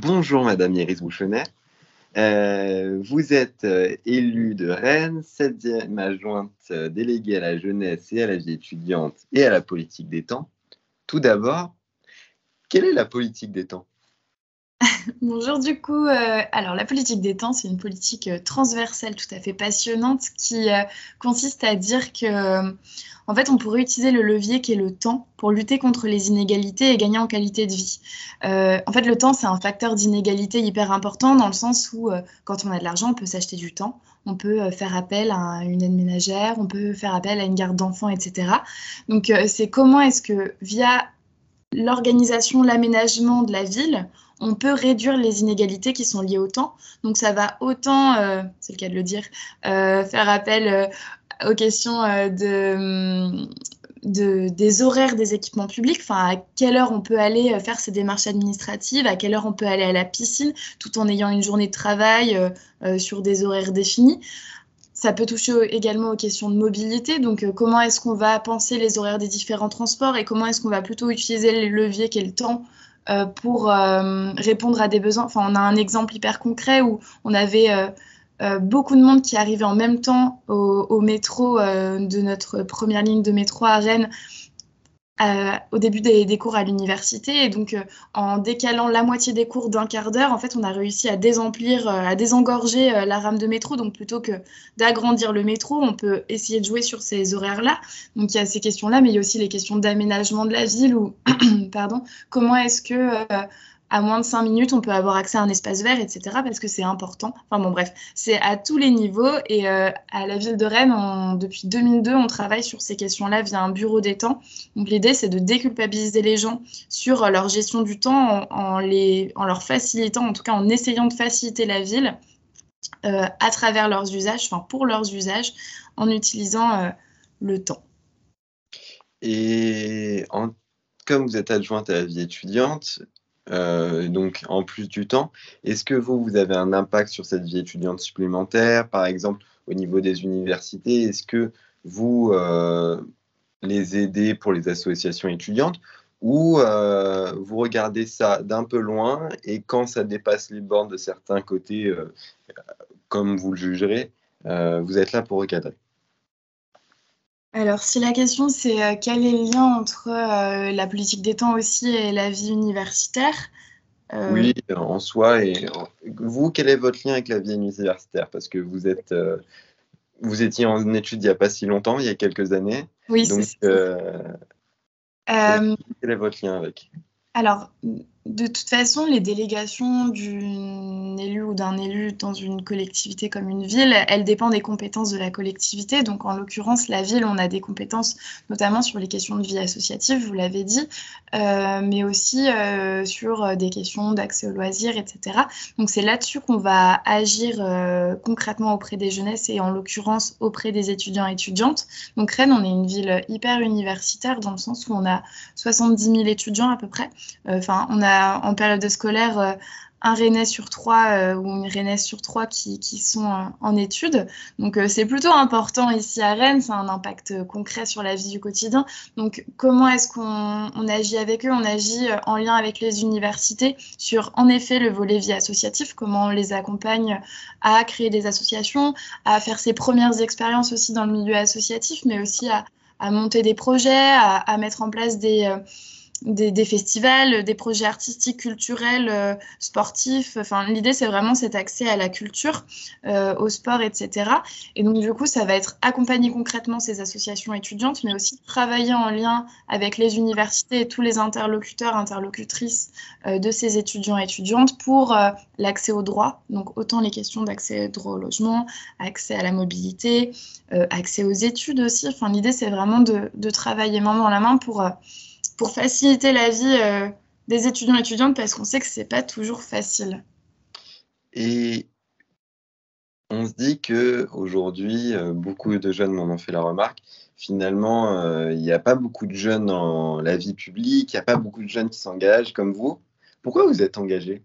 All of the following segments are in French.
bonjour Madame Iris Bouchonnet. Euh, vous êtes euh, élue de Rennes, 7e adjointe euh, déléguée à la jeunesse et à la vie étudiante et à la politique des temps. Tout d'abord, quelle est la politique des temps? Bonjour du coup. Euh, alors la politique des temps, c'est une politique euh, transversale tout à fait passionnante qui euh, consiste à dire que en fait on pourrait utiliser le levier qui est le temps pour lutter contre les inégalités et gagner en qualité de vie. en fait le temps c'est un facteur d'inégalité hyper important dans le sens où quand on a de l'argent on peut s'acheter du temps, on peut faire appel à une aide ménagère, on peut faire appel à une garde d'enfants, etc. Donc c'est comment est-ce que via l'organisation, l'aménagement de la ville, on peut réduire les inégalités qui sont liées au temps. Donc ça va autant, euh, c'est le cas de le dire, euh, faire appel euh, aux questions de, des horaires des équipements publics, enfin à quelle heure on peut aller faire ses démarches administratives, à quelle heure on peut aller à la piscine, tout en ayant une journée de travail sur des horaires définis. Ça peut toucher également aux questions de mobilité. Donc, comment est-ce qu'on va penser les horaires des différents transports et comment est-ce qu'on va plutôt utiliser les leviers qu'est le temps euh, pour euh, répondre à des besoins? Enfin, on a un exemple hyper concret où on avait euh, beaucoup de monde qui arrivait en même temps au, métro de notre première ligne de métro à Rennes au début des, cours à l'université. Et donc, euh, en décalant la moitié des cours d'un quart d'heure, en fait, on a réussi à désemplir, euh, à désengorger euh, la rame de métro. Donc, plutôt que d'agrandir le métro, on peut essayer de jouer sur ces horaires-là. Donc, il y a ces questions-là, mais il y a aussi les questions d'aménagement de la ville ou, pardon, comment est-ce que à moins de 5 minutes, on peut avoir accès à un espace vert, etc. parce que c'est important. Enfin bon, bref, c'est à tous les niveaux. Et euh, à la ville de Rennes, depuis 2002, on travaille sur ces questions-là via un bureau des temps. Donc l'idée, c'est de déculpabiliser les gens sur leur gestion du temps en, les, en leur facilitant, en tout cas en essayant de faciliter la ville euh, à travers leurs usages, enfin pour leurs usages, en utilisant euh, le temps. Et comme vous êtes adjointe à la vie étudiante, euh, donc en plus du temps. Est-ce que vous, vous avez un impact sur cette vie étudiante supplémentaire, par exemple au niveau des universités Est-ce que vous euh, les aidez pour les associations étudiantes? Ou euh, vous regardez ça d'un peu loin et quand ça dépasse les bornes de certains côtés, comme vous le jugerez, vous êtes là pour recadrer? Alors, si la question c'est euh, quel est le lien entre euh, la politique des temps aussi et la vie universitaire euh, Oui, en soi. Et vous, quel est votre lien avec la vie universitaire? Parce que vous êtes, vous étiez en études il n'y a pas si longtemps, il y a quelques années. Oui, c'est ça. quel est votre lien avec? Alors, de toute façon, les délégations d'une élue ou d'un élu dans une collectivité comme une ville, elles dépendent des compétences de la collectivité. Donc, en l'occurrence, la ville, on a des compétences notamment sur les questions de vie associative, vous l'avez dit, euh, mais aussi euh, sur des questions d'accès aux loisirs, etc. Donc, c'est là-dessus qu'on va agir euh, concrètement auprès des jeunesses et en l'occurrence auprès des étudiants et étudiantes. Donc, Rennes, on est une ville hyper universitaire dans le sens où on a 70 000 étudiants à peu près. Enfin, on a en période scolaire euh, un Rennais sur trois euh, ou une Rennaise sur trois qui, sont en études. Donc euh, c'est plutôt important ici à Rennes, c'est un impact concret sur la vie du quotidien. Donc comment est-ce qu'on agit avec eux? On agit en lien avec les universités sur en effet le volet vie associative, comment on les accompagne à créer des associations, à faire ses premières expériences aussi dans le milieu associatif, mais aussi à, monter des projets, à mettre en place des des, festivals, des projets artistiques, culturels, euh, sportifs. Enfin, l'idée, c'est vraiment cet accès à la culture, euh, au sport, etc. Et donc, du coup, ça va être accompagner concrètement ces associations étudiantes, mais aussi travailler en lien avec les universités et tous les interlocuteurs, interlocutrices euh, de ces étudiants et étudiantes pour l'accès aux droits. Donc, autant les questions d'accès au logement, accès à la mobilité, accès aux études aussi. Enfin, l'idée, c'est vraiment de, travailler main dans la main pour pour faciliter la vie euh, des étudiants et étudiantes parce qu'on sait que c'est pas toujours facile. Et on se dit que aujourd'hui, euh, beaucoup de jeunes m'en ont fait la remarque. Finalement, euh, il n'y a pas beaucoup de jeunes dans la vie publique, il n'y a pas beaucoup de jeunes qui s'engagent comme vous. Pourquoi vous êtes engagé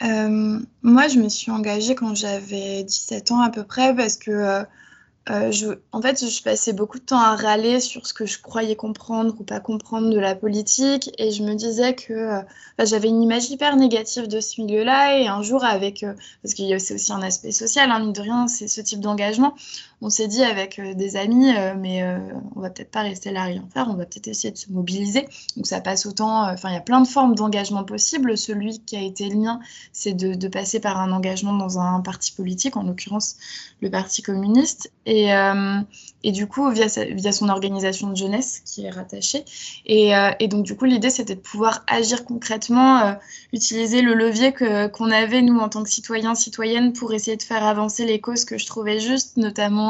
Moi, je me suis engagée quand j'avais 17 ans à peu près parce que euh, je, en fait, je passais beaucoup de temps à râler sur ce que je croyais comprendre ou pas comprendre de la politique, et je me disais que euh, j'avais une image hyper négative de ce milieu-là, et un jour avec, euh, parce a c'est aussi un aspect social, hein, mine de rien, c'est ce type d'engagement, on s'est dit avec des amis, mais on va peut-être pas rester là à rien faire, on va peut-être essayer de se mobiliser. Donc ça passe autant, enfin il y a plein de formes d'engagement possibles. Celui qui a été le mien, c'est de, passer par un engagement dans un parti politique, en l'occurrence le Parti communiste. Et, euh, et du coup, via, via, son organisation de jeunesse qui est rattachée. Et, euh, et donc, du coup, l'idée, c'était de pouvoir agir concrètement, euh, utiliser le levier qu'on avait, nous, en tant que citoyens, citoyennes, pour essayer de faire avancer les causes que je trouvais justes, notamment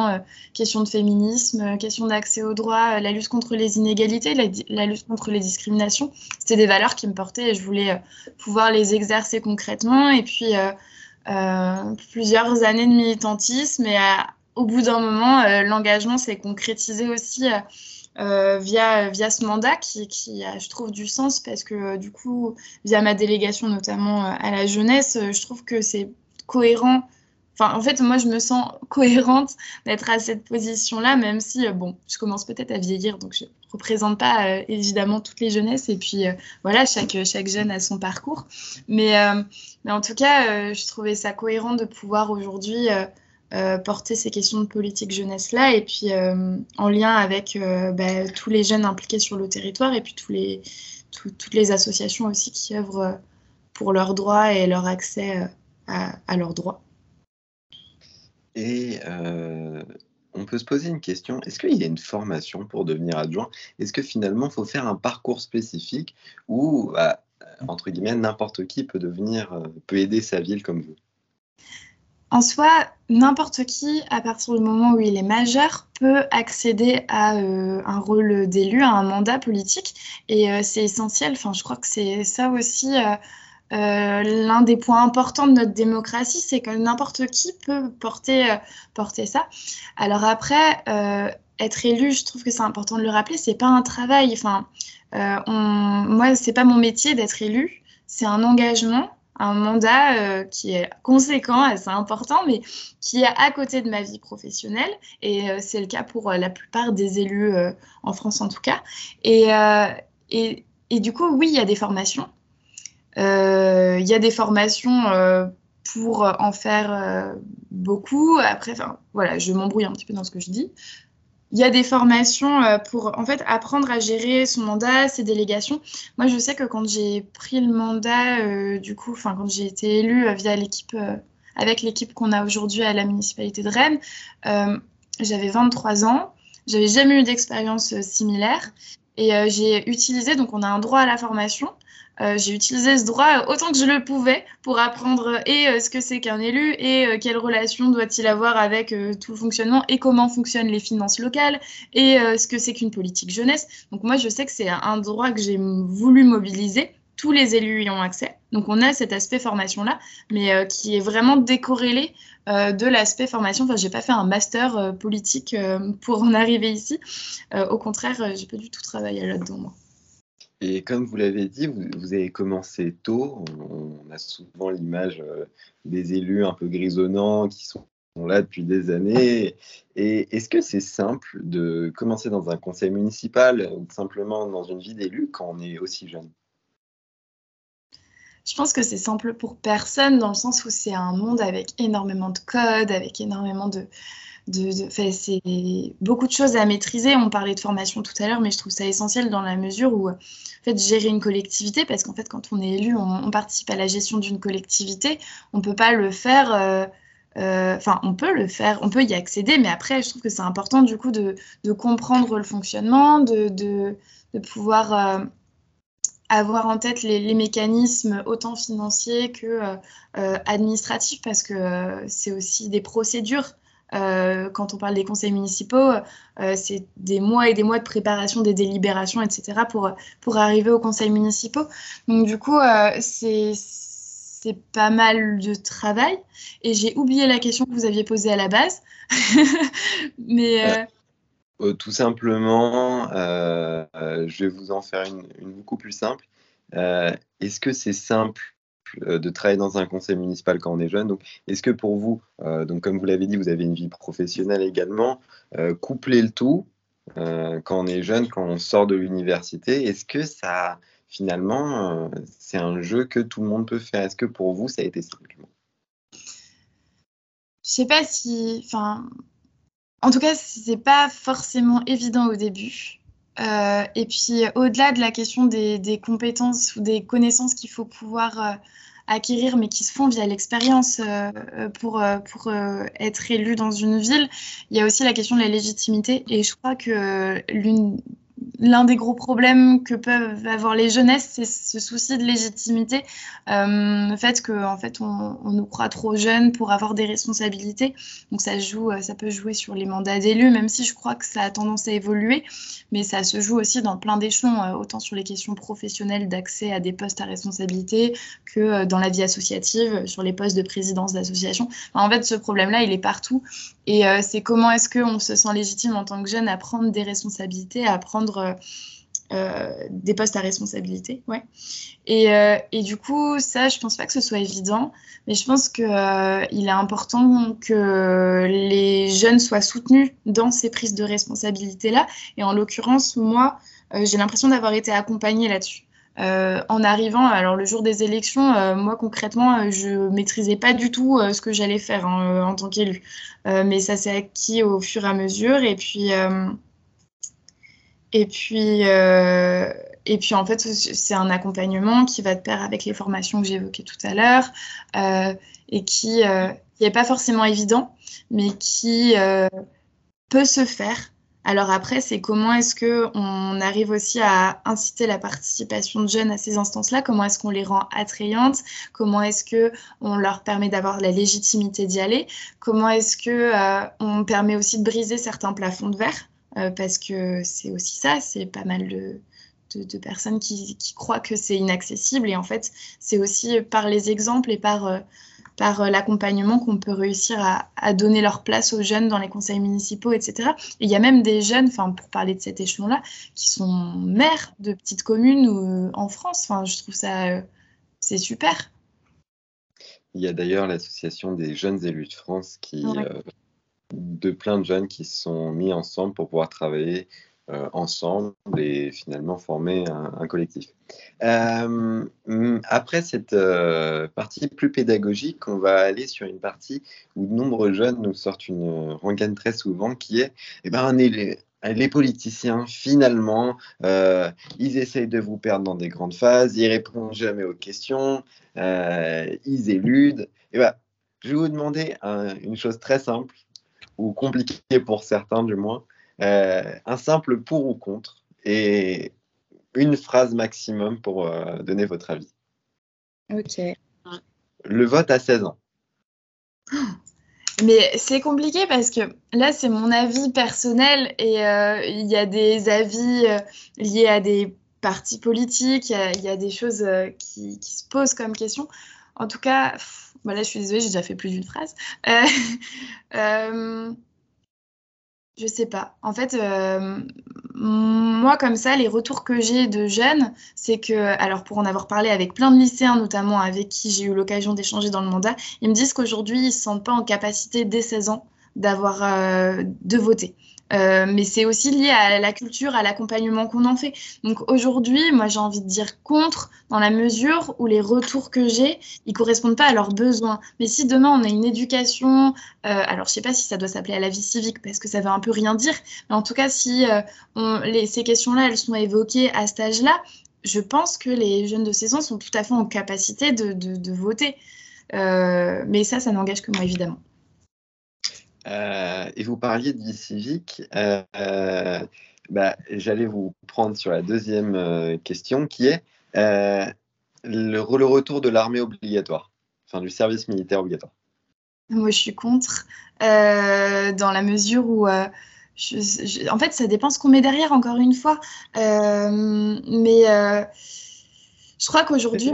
question de féminisme, question d'accès aux droits, la lutte contre les inégalités, la, lutte contre les discriminations. C'était des valeurs qui me portaient et je voulais pouvoir les exercer concrètement. Et puis, euh, plusieurs années de militantisme et au bout d'un moment, euh, l'engagement s'est concrétisé aussi euh, via, via ce mandat qui, qui a, je trouve, du sens parce que du coup, via ma délégation notamment à la jeunesse, je trouve que c'est cohérent En fait, moi, je me sens cohérente d'être à cette position-là, même si, euh, bon, je commence peut-être à vieillir, donc je ne représente pas euh, évidemment toutes les jeunesses. Et puis, euh, voilà, chaque, chaque jeune a son parcours. Mais, mais en tout cas, je trouvais ça cohérent de pouvoir aujourd'hui porter ces questions de politique jeunesse-là, et puis en lien avec bah, tous les jeunes impliqués sur le territoire, et puis tous les, toutes les associations aussi qui œuvrent pour leurs droits et leur accès à leurs droits. Et on peut se poser une question, est-ce qu'il y a une formation pour devenir adjoint? Est-ce que finalement, il faut faire un parcours spécifique ou, bah, entre guillemets, n'importe qui peut devenir, peut aider sa ville comme vous? En soi, n'importe qui, à partir du moment où il est majeur, peut accéder à un rôle d'élu, à un mandat politique. Et c'est essentiel. Enfin, je crois que c'est ça aussi euh, l'un des points importants de notre démocratie, c'est que n'importe qui peut porter, euh, porter ça. Alors après, euh, être élu, je trouve que c'est important de le rappeler, c'est pas un travail. Enfin, on, moi, c'est pas mon métier d'être élu, c'est un engagement, un mandat qui est conséquent, assez important, mais qui est à côté de ma vie professionnelle. Et c'est le cas pour la plupart des élus en France, en tout cas. Et, et, et du coup, oui, il y a des formations. Euh, il y a des formations euh, pour en faire euh, beaucoup. Après, voilà, je m'embrouille un petit peu dans ce que je dis. Il y a des formations pour en fait apprendre à gérer son mandat, ses délégations. Moi, je sais que quand j'ai pris le mandat, du coup, enfin quand j'ai été élue via l'équipe, avec l'équipe qu'on a aujourd'hui à la municipalité de Rennes, j'avais 23 ans. J'avais jamais eu d'expérience similaire et j'ai utilisé donc on a un droit à la formation. Euh, j'ai utilisé ce droit autant que je le pouvais pour apprendre et euh, ce que c'est qu'un élu et euh, quelle relation doit-il avoir avec tout le fonctionnement et comment fonctionnent les finances locales et ce que c'est qu'une politique jeunesse. Donc moi, je sais que c'est un droit que j'ai voulu mobiliser. Tous les élus y ont accès. Donc on a cet aspect formation-là, mais qui est vraiment décorrélé de l'aspect formation. Enfin, j'ai pas fait un master politique pour en arriver ici. au contraire, j'ai pas du tout travaillé là-dedans, moi. Et comme vous l'avez dit, vous, avez commencé tôt. On, a souvent l'image euh, des élus un peu grisonnants qui sont là depuis des années. Et est-ce que c'est simple de commencer dans un conseil municipal ou simplement dans une vie d'élu quand on est aussi jeune? Je pense que c'est simple pour personne dans le sens où c'est un monde avec énormément de codes, avec énormément de, c'est beaucoup de choses à maîtriser. On parlait de formation tout à l'heure, mais je trouve ça essentiel dans la mesure où, en fait, gérer une collectivité, parce qu'en fait, quand on est élu, on, participe à la gestion d'une collectivité, on peut pas le faire. Euh, euh, enfin, on peut le faire, on peut y accéder, mais après, je trouve que c'est important du coup de, comprendre le fonctionnement, de, de, pouvoir euh, avoir en tête les, mécanismes autant financiers que administratifs, parce que c'est aussi des procédures euh, quand on parle des conseils municipaux, euh, c'est des mois et des mois de préparation des délibérations, etc., pour, pour arriver aux conseils municipaux. Donc, du coup, euh, c'est pas mal de travail. Et j'ai oublié la question que vous aviez posée à la base. Mais. tout simplement, je vais vous en faire une, beaucoup plus simple. Est-ce que c'est simple de travailler dans un conseil municipal quand on est jeune. Donc, est-ce que pour vous, donc comme vous l'avez dit, vous avez une vie professionnelle également, coupler le tout quand on est jeune, quand on sort de l'université, est-ce que ça, finalement, c'est un jeu que tout le monde peut faire? Est-ce que pour vous, ça a été simple? Je sais pas si, enfin, en tout cas, c'est pas forcément évident au début. Euh, et puis, au-delà de la question des, compétences ou des connaissances qu'il faut pouvoir euh, acquérir, mais qui se font via l'expérience euh, pour, pour être élu dans une ville, il y a aussi la question de la légitimité. Et je crois que l'une l'un des gros problèmes que peuvent avoir les jeunesses, c'est ce souci de légitimité, euh, le fait qu'en en fait, on, nous croit trop jeunes pour avoir des responsabilités. Donc ça joue, euh, ça peut jouer sur les mandats d'élus, même si je crois que ça a tendance à évoluer, mais ça se joue aussi dans plein d'échelons, euh, autant sur les questions professionnelles d'accès à des postes à responsabilité que dans la vie associative, sur les postes de présidence d'association. en fait, ce problème-là, il est partout. Et c'est comment est-ce qu'on se sent légitime en tant que jeune à prendre des responsabilités, à prendre euh, euh, des postes à responsabilité. Ouais. Et, euh, et, du coup, ça, je pense pas que ce soit évident, mais je pense qu'il il est important que les jeunes soient soutenus dans ces prises de responsabilité-là. Et en l'occurrence, moi, j'ai l'impression d'avoir été accompagnée là-dessus. en arrivant, alors le jour des élections, moi concrètement, je maîtrisais pas du tout ce que j'allais faire hein, en tant qu'élu. mais ça s'est acquis au fur et à mesure. Et puis, et puis, euh, et puis en fait, c'est un accompagnement qui va de pair avec les formations que j'ai évoquées tout à l'heure euh, et qui n'est euh, pas forcément évident, mais qui peut se faire. Alors après, c'est comment est-ce qu'on arrive aussi à inciter la participation de jeunes à ces instances-là? Comment est-ce qu'on les rend attrayantes? Comment est-ce qu'on leur permet d'avoir la légitimité d'y aller? Comment est-ce qu'on permet aussi de briser certains plafonds de verre? Euh, parce que c'est aussi ça, c'est pas mal de, de, personnes qui, qui, croient que c'est inaccessible et en fait c'est aussi par les exemples et par, euh, par euh, l'accompagnement qu'on peut réussir à, à, donner leur place aux jeunes dans les conseils municipaux, etc. Et il y a même des jeunes, enfin pour parler de cet échelon-là, qui sont maires de petites communes ou, en France. Enfin, je trouve ça c'est super. Il y a d'ailleurs l'association des jeunes élus de France qui de plein de jeunes qui se sont mis ensemble pour pouvoir travailler euh, ensemble et finalement former un, collectif. Euh, après cette euh, partie plus pédagogique, on va aller sur une partie où de nombreux jeunes nous sortent une rengaine très souvent qui est eh ben, les, politiciens, finalement, ils essayent de vous perdre dans des grandes phases, ils répondent jamais aux questions, ils éludent. Et ben, je vais vous demander une chose très simple ou compliqué pour certains du moins, euh, un simple pour ou contre et une phrase maximum pour euh, donner votre avis. Ok. Le vote à 16 ans. Mais c'est compliqué parce que là, c'est mon avis personnel et euh, il y a des avis liés à des partis politiques, il y, a des choses qui, qui, se posent comme question. En tout cas, bah là, je suis désolée, j'ai déjà fait plus d'une phrase. Euh, euh, je sais pas. En fait, euh, moi, comme ça, les retours que j'ai de jeunes, c'est que, alors pour en avoir parlé avec plein de lycéens, notamment avec qui j'ai eu l'occasion d'échanger dans le mandat, ils me disent qu'aujourd'hui, ils ne se sentent pas en capacité, dès 16 ans, d'avoir de voter. Euh, mais c'est aussi lié à la culture, à l'accompagnement qu'on en fait. Donc aujourd'hui, moi j'ai envie de dire contre, dans la mesure où les retours que j'ai, ils correspondent pas à leurs besoins. Mais si demain on a une éducation, euh, alors je sais pas si ça doit s'appeler à la vie civique parce que ça veut un peu rien dire, mais en tout cas si euh, ces questions-là, elles sont évoquées à cet âge-là, je pense que les jeunes de 16 ans sont tout à fait en capacité de voter. mais ça, ça n'engage que moi évidemment. Euh, et vous parliez de vie civique. Euh, euh, bah, j'allais vous prendre sur la deuxième question qui est le, le, retour de l'armée obligatoire, enfin du service militaire obligatoire. Moi, je suis contre, dans la mesure où. en fait, ça dépend ce qu'on met derrière, encore une fois. mais je crois qu'aujourd'hui.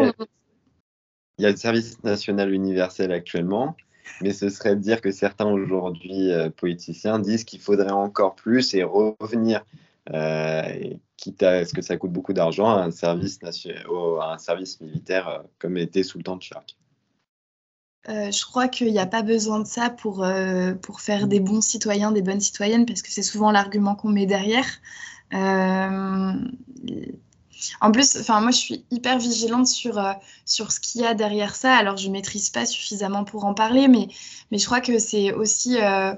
Il y a le service national universel actuellement mais ce serait de dire que certains aujourd'hui euh, politiciens disent qu'il faudrait encore plus et revenir quitte à ce que ça coûte beaucoup d'argent à un service, un service militaire comme était sous le temps de Chirac. je crois qu'il n'y a pas besoin de ça pour, pour faire des bons citoyens, des bonnes citoyennes, parce que c'est souvent l'argument qu'on met derrière. En plus, enfin moi je suis hyper vigilante sur, euh, sur ce qu'il y a derrière ça. Alors je maîtrise pas suffisamment pour en parler, mais, mais je crois que c'est aussi euh,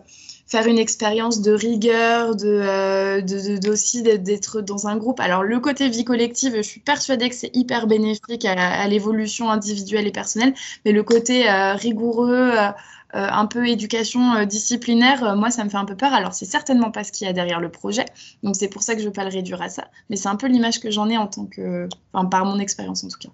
faire une expérience de rigueur, de, euh, de, d'être dans un groupe. Alors le côté vie collective, je suis persuadée que c'est hyper bénéfique à, l'évolution individuelle et personnelle, mais le côté rigoureux un peu éducation euh, disciplinaire, euh, moi, ça me fait un peu peur. Alors, c'est certainement pas ce qu'il y a derrière le projet. Donc, c'est pour ça que je ne veux pas le réduire à ça. Mais c'est un peu l'image que j'en ai en tant que. Enfin, par mon expérience en tout cas.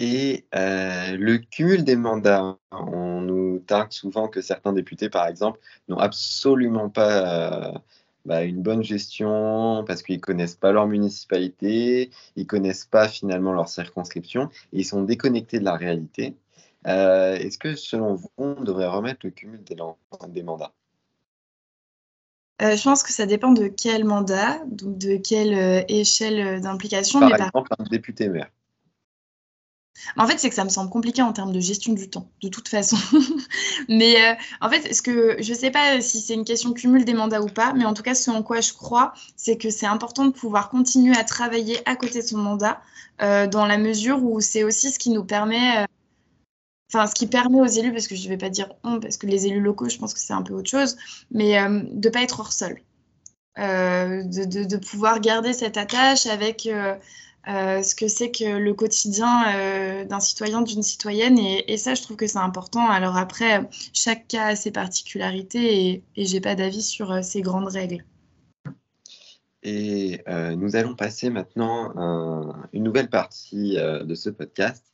Et le cumul des mandats, on nous targue souvent que certains députés, par exemple, n'ont absolument pas bah, une bonne gestion parce qu'ils connaissent pas leur municipalité, ils connaissent pas finalement leur circonscription, et ils sont déconnectés de la réalité. Euh, est-ce que, selon vous, on devrait remettre le cumul des, mandats? Euh, je pense que ça dépend de quel mandat, donc de quelle euh, échelle d'implication. Par exemple, un député maire. En fait, c'est que ça me semble compliqué en termes de gestion du temps, de toute façon. mais en fait, ce que je ne sais pas si c'est une question cumul des mandats ou pas, mais en tout cas, ce en quoi je crois, c'est que c'est important de pouvoir continuer à travailler à côté de son mandat, dans la mesure où c'est aussi ce qui nous permet enfin ce qui permet aux élus, parce que je ne vais pas dire on, parce que les élus locaux, je pense que c'est un peu autre chose, mais euh, de ne pas être hors sol. Euh, de, pouvoir garder cette attache avec euh, ce que c'est que le quotidien d'un citoyen, d'une citoyenne, et, ça, je trouve que c'est important. Alors après, chaque cas a ses particularités et, et j'ai pas d'avis sur ces grandes règles. Et nous allons passer maintenant à une nouvelle partie de ce podcast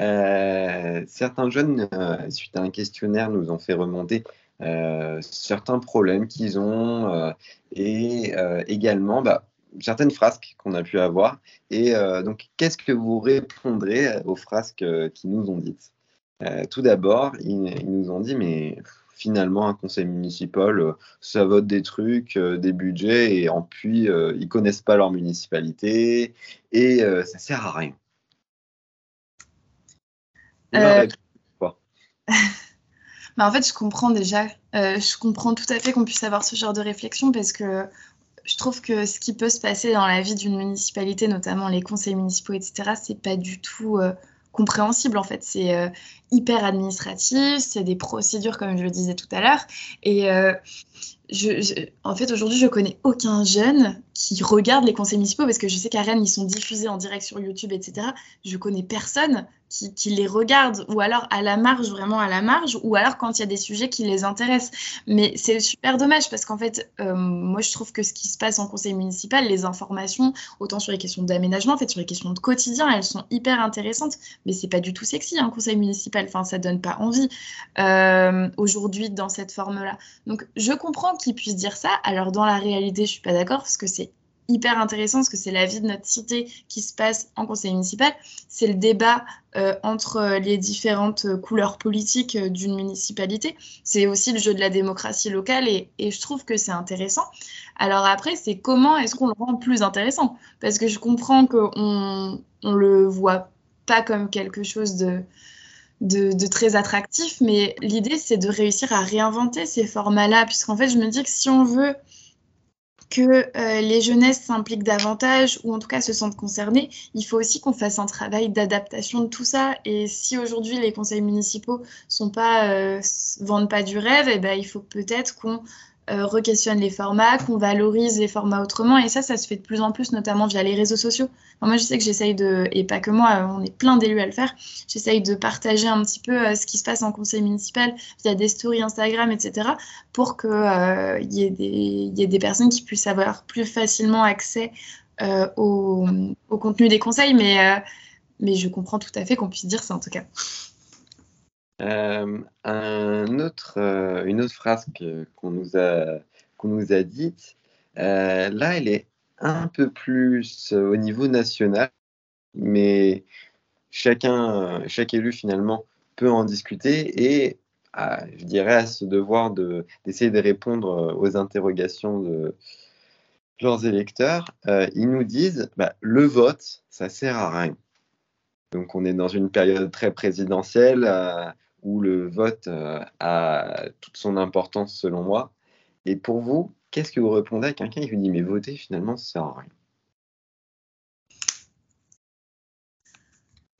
euh, certains jeunes, euh, suite à un questionnaire, nous ont fait remonter euh, certains problèmes qu'ils ont et également bah, certaines frasques qu'on a pu avoir. Et donc, qu'est-ce que vous répondrez aux frasques qu'ils nous ont dites? Tout d'abord, ils, nous ont dit, mais finalement, un conseil municipal, ça vote des trucs, des budgets, et en puis, ils connaissent pas leur municipalité, et ça sert à rien. Euh, bah, en fait, je comprends déjà. Euh, je comprends tout à fait qu'on puisse avoir ce genre de réflexion parce que je trouve que ce qui peut se passer dans la vie d'une municipalité, notamment les conseils municipaux, etc., c'est pas du tout euh, compréhensible en fait. C'est hyper administratif, c'est des procédures comme je le disais tout à l'heure. Et en fait, aujourd'hui, je connais aucun jeune qui regarde les conseils municipaux parce que je sais qu'à Rennes, ils sont diffusés en direct sur YouTube, etc. Je connais personne qui, les regarde ou alors à la marge, vraiment à la marge, ou alors quand il y a des sujets qui les intéressent. Mais c'est super dommage parce qu'en fait, euh, moi, je trouve que ce qui se passe en conseil municipal, les informations, autant sur les questions d'aménagement, en fait, sur les questions de quotidien, elles sont hyper intéressantes, mais c'est pas du tout sexy, un conseil municipal. Enfin, ça donne pas envie euh, aujourd'hui dans cette forme-là. Donc, je comprends qu'ils puissent dire ça. Alors, dans la réalité, je suis pas d'accord parce que c'est hyper intéressant parce que c'est la vie de notre cité qui se passe en conseil municipal. C'est le débat euh, entre les différentes couleurs politiques euh, d'une municipalité. C'est aussi le jeu de la démocratie locale et, je trouve que c'est intéressant. Alors après, c'est comment est-ce qu'on le rend plus intéressant? Parce que je comprends qu'on on le voit pas comme quelque chose de, de, très attractif, mais l'idée c'est de réussir à réinventer ces formats-là, puisqu'en fait je me dis que si on veut que euh, les jeunesses s'impliquent davantage ou en tout cas se sentent concernées, il faut aussi qu'on fasse un travail d'adaptation de tout ça. Et si aujourd'hui les conseils municipaux sont pas euh, vendent pas du rêve, et eh ben, il faut peut-être qu'on euh, re-questionne les formats, qu'on valorise les formats autrement. Et ça, ça se fait de plus en plus, notamment via les réseaux sociaux. moi, je sais que j'essaye de, et pas que moi, on est plein d'élus à le faire, j'essaye de partager un petit peu euh, ce qui se passe en conseil municipal via des stories Instagram, etc., pour qu'il euh, y, ait des personnes qui puissent avoir plus facilement accès au, au, contenu des conseils. Mais, mais je comprends tout à fait qu'on puisse dire ça, en tout cas. Euh, un autre, euh, une autre phrase qu'on nous a, qu'on nous a dite, euh, là, elle est un peu plus au niveau national, mais chacun, chaque élu finalement peut en discuter et je dirais à ce devoir de, d'essayer de répondre aux interrogations de, leurs électeurs, ils nous disent bah, le vote, ça sert à rien. Donc on est dans une période très présidentielle où le vote a toute son importance selon moi. Et pour vous, qu'est-ce que vous répondez à quelqu'un qui vous dit mais voter finalement ça sert à rien?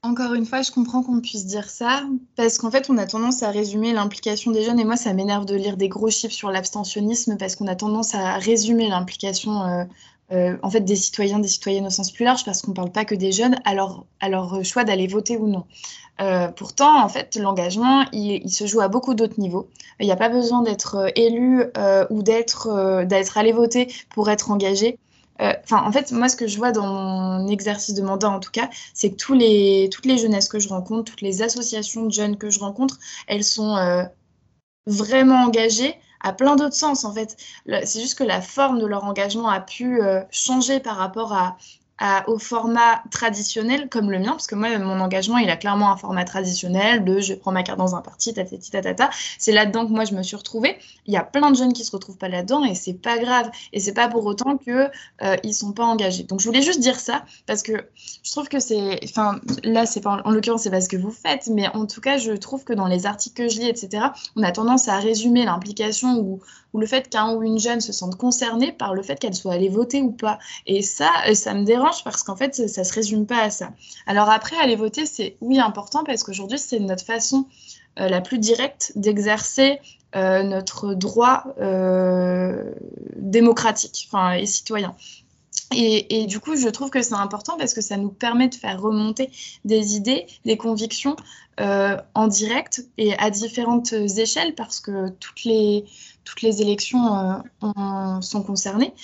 Encore une fois, je comprends qu'on puisse dire ça, parce qu'en fait, on a tendance à résumer l'implication des jeunes, et moi, ça m'énerve de lire des gros chiffres sur l'abstentionnisme, parce qu'on a tendance à résumer l'implication euh, euh, en fait, des citoyens, des citoyennes au sens plus large, parce qu'on ne parle pas que des jeunes, à leur, à leur choix d'aller voter ou non. Euh, pourtant, en fait, l'engagement, il, se joue à beaucoup d'autres niveaux. Il n'y a pas besoin d'être élu ou d'être allé voter pour être engagé. Euh, enfin, en fait, moi, ce que je vois dans mon exercice de mandat, en tout cas, c'est que toutes les jeunesses que je rencontre, toutes les associations de jeunes que je rencontre, elles sont euh, vraiment engagées à plein d'autres sens, en fait. C'est juste que la forme de leur engagement a pu euh, changer par rapport à, au format traditionnel comme le mien, parce que moi, mon engagement, il a clairement un format traditionnel de je prends ma carte dans un parti, tatati tatata. C'est là-dedans que moi, je me suis retrouvée. Il y a plein de jeunes qui se retrouvent pas là-dedans et c'est pas grave. Et c'est pas pour autant que euh, ils sont pas engagés. Donc, je voulais juste dire ça parce que je trouve que c'est, enfin, là, c'est pas, en l'occurrence, c'est pas ce que vous faites, mais en tout cas, je trouve que dans les articles que je lis, etc., on a tendance à résumer l'implication ou, ou le fait qu'un ou une jeune se sente concernée par le fait qu'elle soit allée voter ou pas. Et ça, euh, ça me dérange parce qu'en fait, ça, ne se résume pas à ça. Alors après, aller voter, c'est oui important parce qu'aujourd'hui, c'est notre façon euh, la plus directe d'exercer euh, notre droit démocratique et citoyen. Et, du coup, je trouve que c'est important parce que ça nous permet de faire remonter des idées, des convictions en direct et à différentes échelles parce que toutes les, toutes les élections sont concernées.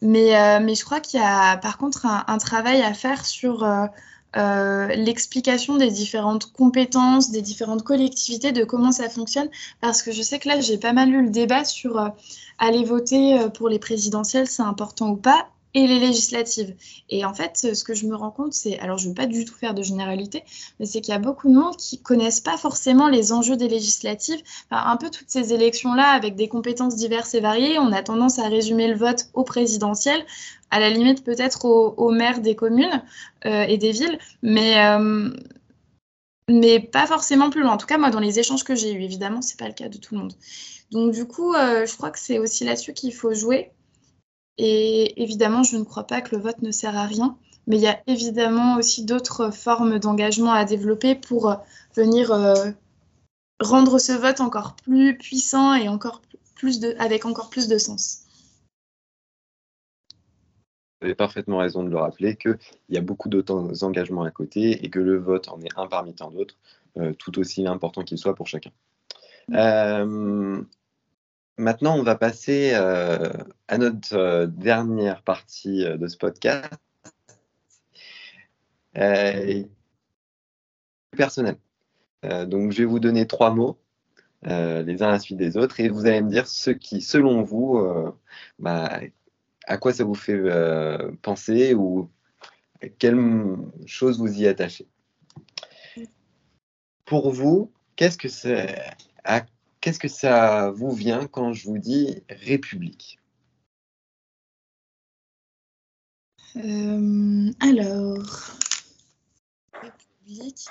Mais, euh, mais je crois qu'il y a par contre un, travail à faire sur euh, euh, l'explication des différentes compétences, des différentes collectivités, de comment ça fonctionne. Parce que je sais que là, j'ai pas mal eu le débat sur aller voter pour les présidentielles, c'est important ou pas et les législatives. Et en fait, ce que je me rends compte, c'est, alors je ne veux pas du tout faire de généralité, mais c'est qu'il y a beaucoup de monde qui connaissent pas forcément les enjeux des législatives. un peu toutes ces élections-là, avec des compétences diverses et variées, on a tendance à résumer le vote au présidentiel, à la limite peut-être au, maire des communes euh, et des villes, mais euh, mais pas forcément plus loin. En tout cas, moi, dans les échanges que j'ai eus, évidemment, c'est pas le cas de tout le monde. Donc, du coup, euh, je crois que c'est aussi là-dessus qu'il faut jouer. Et évidemment, je ne crois pas que le vote ne sert à rien, mais il y a évidemment aussi d'autres formes d'engagement à développer pour euh, venir euh, rendre ce vote encore plus puissant et encore plus de, avec encore plus de sens. Vous avez parfaitement raison de le rappeler qu'il y a beaucoup d'autres engagements à côté et que le vote en est un parmi tant d'autres, euh, tout aussi important qu'il soit pour chacun. Mm. Maintenant, on va passer euh, à notre euh, dernière partie euh, de ce podcast. personnel. donc, je vais vous donner trois mots, les uns à la suite des autres, et vous allez me dire ce qui, selon vous, bah, à quoi ça vous fait penser ou quelle chose vous y attachez. Pour vous, qu'est-ce que c'est qu'est-ce que ça vous vient quand je vous dis République? Euh, Alors, République,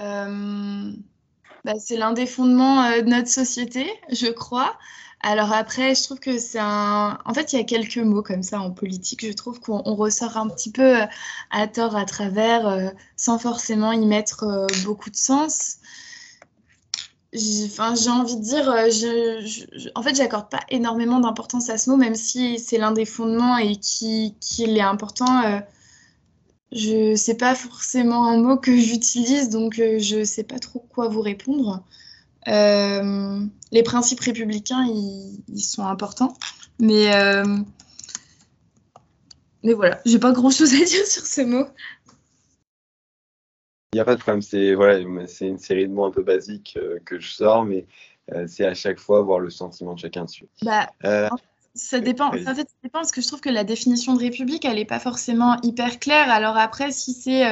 euh, bah, c'est l'un des fondements euh, de notre société, je crois. Alors après, je trouve que c'est un... En fait, il y a quelques mots comme ça en politique. Je trouve qu'on ressort un petit peu à tort à travers, sans forcément y mettre beaucoup de sens j'ai envie de dire, euh, en fait, j'accorde pas énormément d'importance à ce mot, même si c'est l'un des fondements et qu'il qui est important. Euh, je sais pas forcément un mot que j'utilise, donc euh, je sais pas trop quoi vous répondre. les principes républicains, ils, ils sont importants, mais mais voilà, j'ai pas grand chose à dire sur ce mot. Il n'y a pas de problème, c'est voilà, c'est une série de mots un peu basiques euh, que je sors, mais euh, c'est à chaque fois voir le sentiment de chacun dessus. Bah, euh, ça dépend. En fait, ça dépend parce que je trouve que la définition de république, elle n'est pas forcément hyper claire. Alors après, si c'est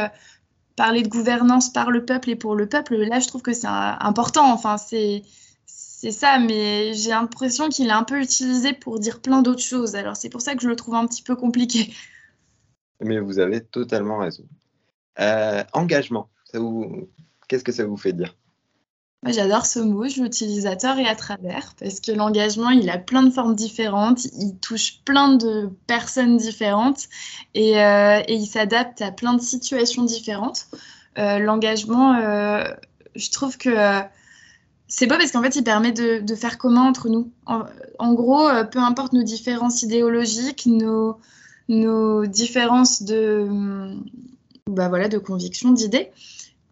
parler de gouvernance par le peuple et pour le peuple, là, je trouve que c'est important. Enfin, c'est c'est ça, mais j'ai l'impression qu'il est un peu utilisé pour dire plein d'autres choses. Alors c'est pour ça que je le trouve un petit peu compliqué. Mais vous avez totalement raison. Euh, engagement, qu'est-ce que ça vous fait dire? J'adore ce mot, je l'utilise et à travers, parce que l'engagement, il a plein de formes différentes, il touche plein de personnes différentes et, euh, il s'adapte à plein de situations différentes. Euh, l'engagement, je trouve que c'est beau parce qu'en fait, il permet de, faire commun entre nous. En, gros, peu importe nos différences idéologiques, nos, différences de, bah voilà, de d'idées,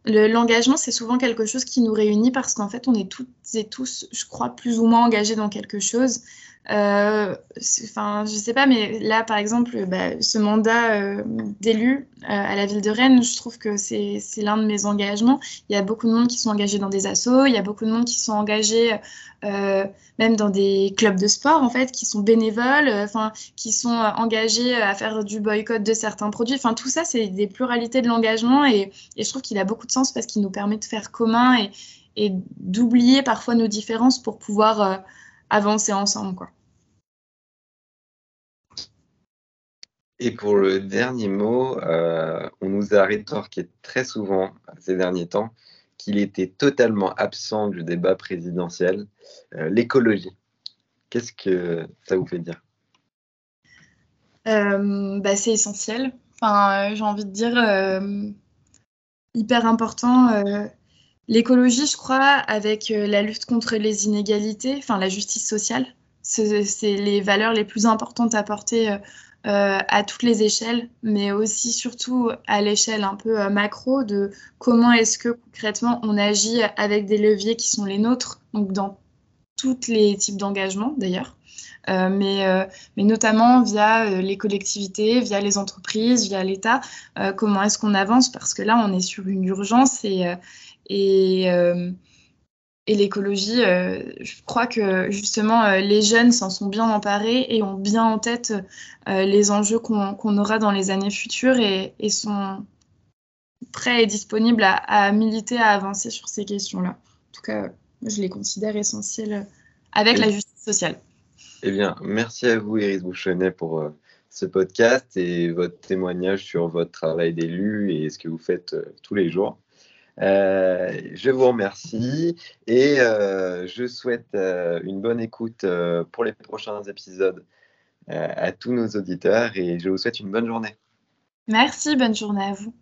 L'engagement, c'est souvent quelque chose qui nous réunit parce qu'en fait, on est toutes et tous, je crois, plus ou moins engagés dans quelque chose. Euh, enfin, je sais pas, mais là, par exemple, bah, ce mandat euh, d'élu euh, à la ville de Rennes, je trouve que c'est l'un de mes engagements. Il y a beaucoup de monde qui sont engagés dans des assos, il y a beaucoup de monde qui sont engagés même dans des clubs de sport, en fait, qui sont bénévoles, enfin, qui sont engagés à faire du boycott de certains produits. Enfin, tout ça, c'est des pluralités de l'engagement et, je trouve qu'il a beaucoup de sens parce qu'il nous permet de faire commun et d'oublier parfois nos différences pour pouvoir avancer ensemble. Quoi. Et pour le dernier mot, euh, on nous a rétorqué très souvent ces derniers temps qu'il était totalement absent du débat présidentiel, euh, l'écologie. Qu'est-ce que ça vous fait dire? Euh, bah, C'est essentiel. Enfin, j'ai envie de dire hyper important L'écologie, je crois, avec euh, la lutte contre les inégalités, enfin la justice sociale, c'est les valeurs les plus importantes à porter euh, euh, à toutes les échelles, mais aussi surtout à l'échelle un peu macro de comment est-ce que concrètement on agit avec des leviers qui sont les nôtres, donc dans tous les types d'engagement d'ailleurs. mais, mais, notamment via les collectivités, via les entreprises, via l'État, comment est-ce qu'on avance Parce que là, on est sur une urgence et, et, euh, et l'écologie, euh, je crois que justement euh, les jeunes s'en sont bien emparés et ont bien en tête les enjeux qu'on aura dans les années futures et, sont prêts et disponibles à, militer, à avancer sur ces questions-là. En tout cas, je les considère essentielles avec la justice sociale. Eh bien, merci à vous, Iris Bouchonnet, pour ce podcast et votre témoignage sur votre travail d'élu et ce que vous faites tous les jours. Euh, je vous remercie et euh, je souhaite euh, une bonne écoute pour les prochains épisodes à tous nos auditeurs et je vous souhaite une bonne journée. Merci, bonne journée à vous.